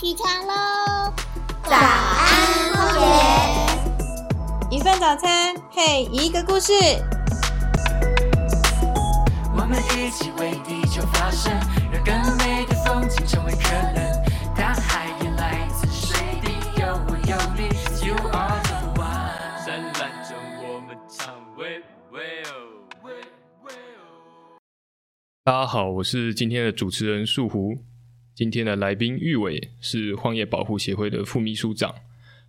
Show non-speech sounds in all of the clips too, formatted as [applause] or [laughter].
起床喽！早安，荒野。一份早餐配一个故事。我们一起为地球发声，让更美的风景成为可能。大海也来自水滴，有我有你，You are the one。灿烂中我们唱喂喂哦，喂喂哦。大家好，我是今天的主持人树胡。今天的来宾玉伟是荒野保护协会的副秘书长。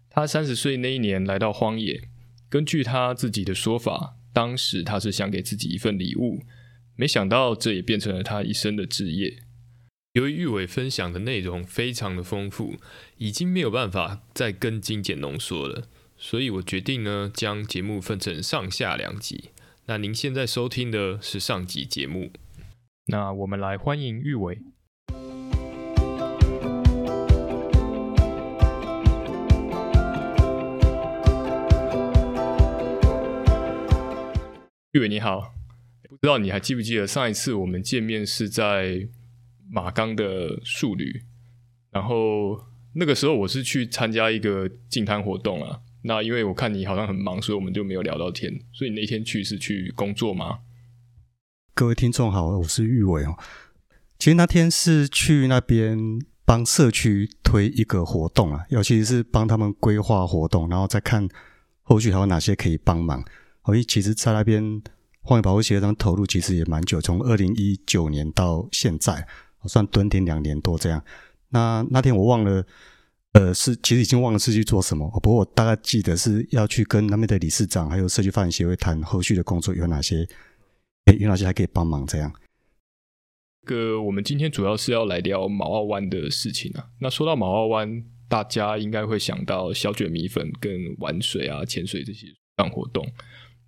他三十岁那一年来到荒野，根据他自己的说法，当时他是想给自己一份礼物，没想到这也变成了他一生的志业。由于玉伟分享的内容非常的丰富，已经没有办法再更精简浓缩了，所以我决定呢，将节目分成上下两集。那您现在收听的是上集节目，那我们来欢迎玉伟。玉伟你好，不知道你还记不记得上一次我们见面是在马钢的树旅，然后那个时候我是去参加一个净滩活动啊。那因为我看你好像很忙，所以我们就没有聊到天。所以那天去是去工作吗？各位听众好，我是玉伟哦。其实那天是去那边帮社区推一个活动啊，尤其是帮他们规划活动，然后再看后续还有哪些可以帮忙。所以其实，在那边荒野保护协会上投入其实也蛮久，从二零一九年到现在，我算蹲点两年多这样。那那天我忘了，呃，是其实已经忘了是去做什么。不过我大概记得是要去跟那边的理事长还有社区发展协会谈后续的工作有哪些，有哪些还可以帮忙这样。个我们今天主要是要来聊毛澳湾的事情啊。那说到毛澳湾，大家应该会想到小卷米粉跟玩水啊、潜水这些项活动。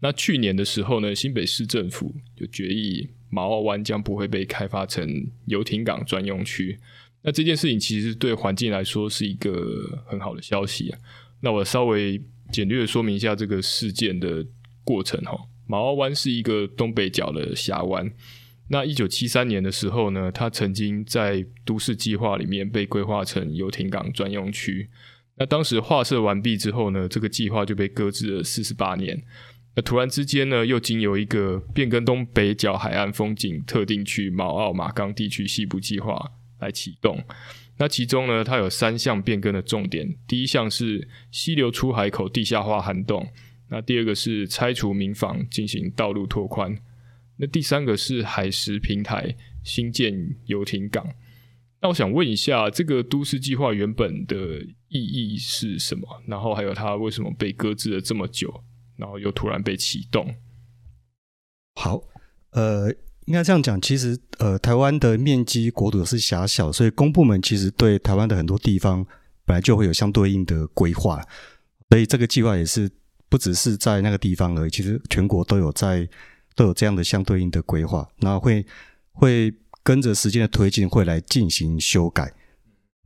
那去年的时候呢，新北市政府就决议马澳湾将不会被开发成游艇港专用区。那这件事情其实对环境来说是一个很好的消息啊。那我稍微简略说明一下这个事件的过程哈。马澳湾是一个东北角的峡湾。那一九七三年的时候呢，它曾经在都市计划里面被规划成游艇港专用区。那当时划设完毕之后呢，这个计划就被搁置了四十八年。那突然之间呢，又经由一个变更东北角海岸风景特定区毛澳马冈地区西部计划来启动。那其中呢，它有三项变更的重点：第一项是溪流出海口地下化涵洞；那第二个是拆除民房进行道路拓宽；那第三个是海石平台新建游艇港。那我想问一下，这个都市计划原本的意义是什么？然后还有它为什么被搁置了这么久？然后又突然被启动。好，呃，应该这样讲，其实呃，台湾的面积国土是狭小，所以公部门其实对台湾的很多地方本来就会有相对应的规划，所以这个计划也是不只是在那个地方而已，其实全国都有在都有这样的相对应的规划，那会会跟着时间的推进会来进行修改。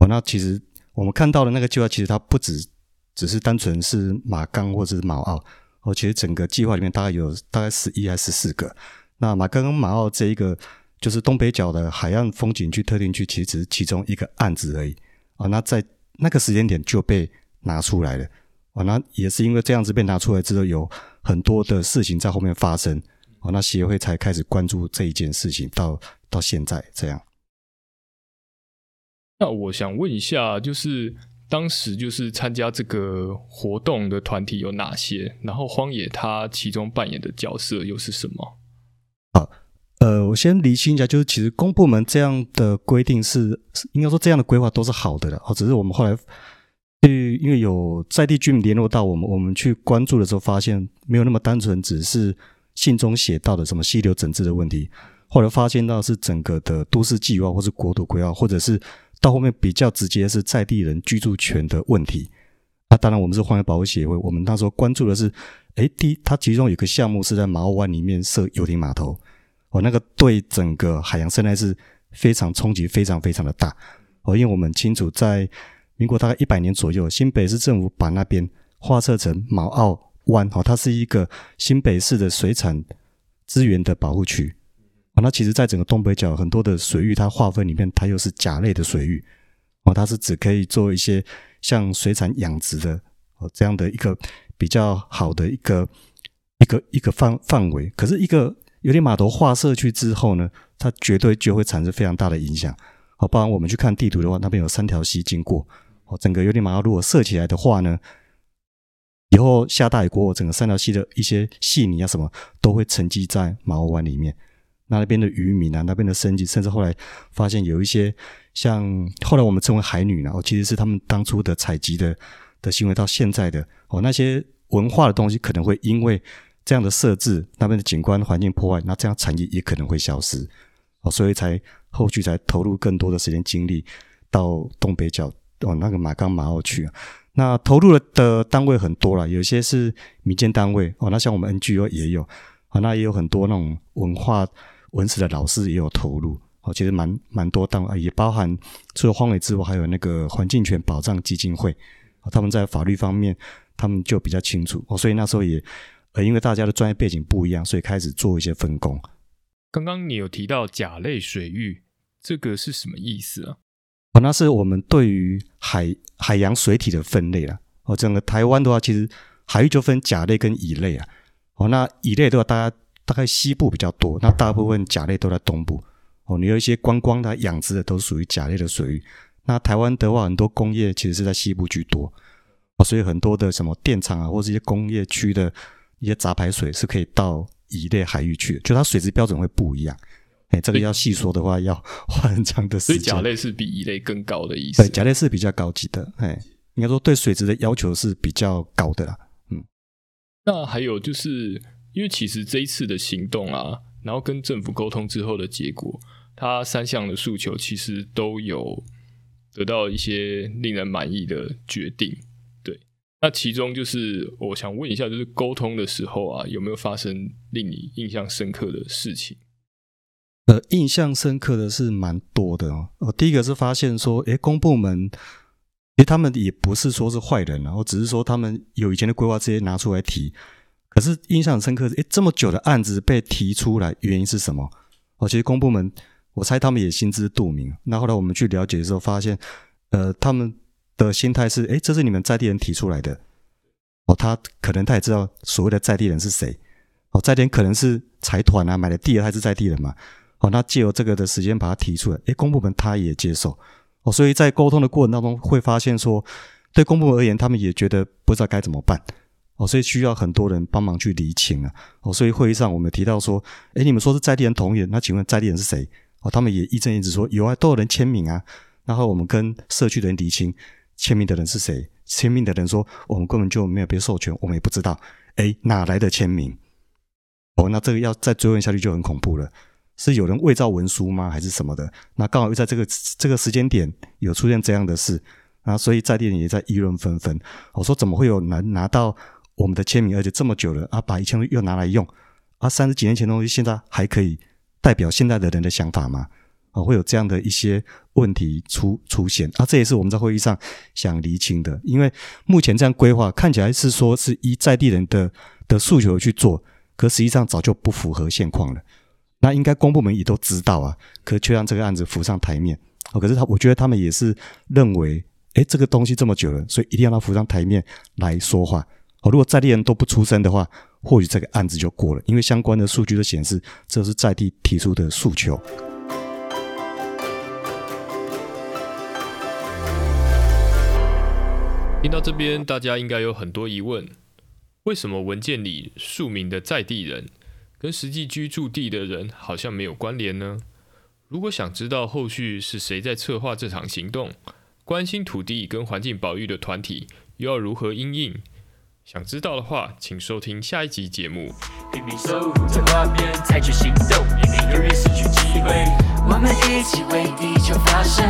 哦，那其实我们看到的那个计划，其实它不只只是单纯是马钢或者是马澳。哦，其实整个计划里面大概有大概十一还是十四个。那马冈跟马澳这一个就是东北角的海岸风景区特定区，其实只是其中一个案子而已。啊，那在那个时间点就被拿出来了。啊，那也是因为这样子被拿出来之后，有很多的事情在后面发生。哦，那协会才开始关注这一件事情，到到现在这样。那我想问一下，就是。当时就是参加这个活动的团体有哪些？然后荒野它其中扮演的角色又是什么？好，呃，我先厘清一下，就是其实公部门这样的规定是应该说这样的规划都是好的了，哦，只是我们后来去因为有在地居民联络到我们，我们去关注的时候发现没有那么单纯，只是信中写到的什么溪流整治的问题，后来发现到是整个的都市计划或是国土规划，或者是。到后面比较直接是在地人居住权的问题。那当然，我们是荒野保护协会，我们那时候关注的是，哎，第一，它其中有个项目是在马澳湾里面设游艇码头，哦，那个对整个海洋生态是非常冲击，非常非常的大。哦，因为我们清楚，在民国大概一百年左右，新北市政府把那边划设成马澳湾，哦，它是一个新北市的水产资源的保护区。那其实，在整个东北角很多的水域，它划分里面，它又是甲类的水域。哦，它是只可以做一些像水产养殖的哦这样的一个比较好的一个一个一个范范围。可是，一个有点码头划设去之后呢，它绝对就会产生非常大的影响。哦，不然我们去看地图的话，那边有三条溪经过。哦，整个有点码头如果设起来的话呢，以后下大雨过后，整个三条溪的一些细泥啊什么都会沉积在马鸥湾里面。那那边的渔民啊，那边的生计，甚至后来发现有一些像后来我们称为海女呢，哦，其实是他们当初的采集的的行为，到现在的哦那些文化的东西，可能会因为这样的设置，那边的景观环境破坏，那这样产业也可能会消失哦，所以才后续才投入更多的时间精力到东北角哦那个马冈马澳去啊。那投入的单位很多了，有些是民间单位哦，那像我们 NGO 也有啊，那也有很多那种文化。文史的老师也有投入，哦，其实蛮蛮多档，也包含除了荒尾之外，还有那个环境权保障基金会，他们在法律方面他们就比较清楚，哦，所以那时候也呃，因为大家的专业背景不一样，所以开始做一些分工。刚刚你有提到甲类水域，这个是什么意思啊？哦，那是我们对于海海洋水体的分类了。哦，整个台湾的话，其实海域就分甲类跟乙类啊。哦，那乙类的话，大家。大概西部比较多，那大部分甲类都在东部。哦，你有一些观光的、养殖的，都属于甲类的水域。那台湾的话，很多工业其实是在西部居多。哦，所以很多的什么电厂啊，或是一些工业区的一些杂排水是可以到乙类海域去，就它水质标准会不一样。哎，这个要细说的话，要 [laughs] 花很长的时间。所以甲类是比乙类更高的意思。对，甲类是比较高级的。哎，应该说对水质的要求是比较高的啦。嗯，那还有就是。因为其实这一次的行动啊，然后跟政府沟通之后的结果，他三项的诉求其实都有得到一些令人满意的决定。对，那其中就是我想问一下，就是沟通的时候啊，有没有发生令你印象深刻的事情？呃，印象深刻的是蛮多的哦。我第一个是发现说，诶，公部门，诶，他们也不是说是坏人啊，我只是说他们有以前的规划，直接拿出来提。可是印象深刻是，诶，这么久的案子被提出来，原因是什么？哦，其实公部门，我猜他们也心知肚明。那后来我们去了解的时候，发现，呃，他们的心态是，诶，这是你们在地人提出来的。哦，他可能他也知道所谓的在地人是谁。哦，在地人可能是财团啊，买的地还是在地人嘛。哦，那借由这个的时间把它提出来，诶，公部门他也接受。哦，所以在沟通的过程当中，会发现说，对公部门而言，他们也觉得不知道该怎么办。哦，所以需要很多人帮忙去厘清啊。哦，所以会议上我们提到说，哎，你们说是在地人同意，那请问在地人是谁？哦，他们也义正言辞说有啊，都有人签名啊。然后我们跟社区的人厘清，签名的人是谁？签名的人说我们根本就没有被授权，我们也不知道。哎，哪来的签名？哦，那这个要再追问下去就很恐怖了。是有人伪造文书吗？还是什么的？那刚好又在这个这个时间点有出现这样的事啊，所以在地人也在议论纷纷。我说怎么会有人拿到？我们的签名，而且这么久了啊，把以前又拿来用啊，三十几年前的东西，现在还可以代表现在的人的想法吗？啊，会有这样的一些问题出出现啊，这也是我们在会议上想厘清的。因为目前这样规划看起来是说是依在地人的的诉求去做，可实际上早就不符合现况了。那应该公部门也都知道啊，可却让这个案子浮上台面哦。可是他，我觉得他们也是认为，哎，这个东西这么久了，所以一定要让浮上台面来说话。哦如果在地人都不出声的话，或许这个案子就过了，因为相关的数据都显示这是在地提出的诉求。听到这边，大家应该有很多疑问：为什么文件里署名的在地人跟实际居住地的人好像没有关联呢？如果想知道后续是谁在策划这场行动，关心土地跟环境保育的团体又要如何应应？想知道的话，请收听下一集节目。我们一起为地球发声，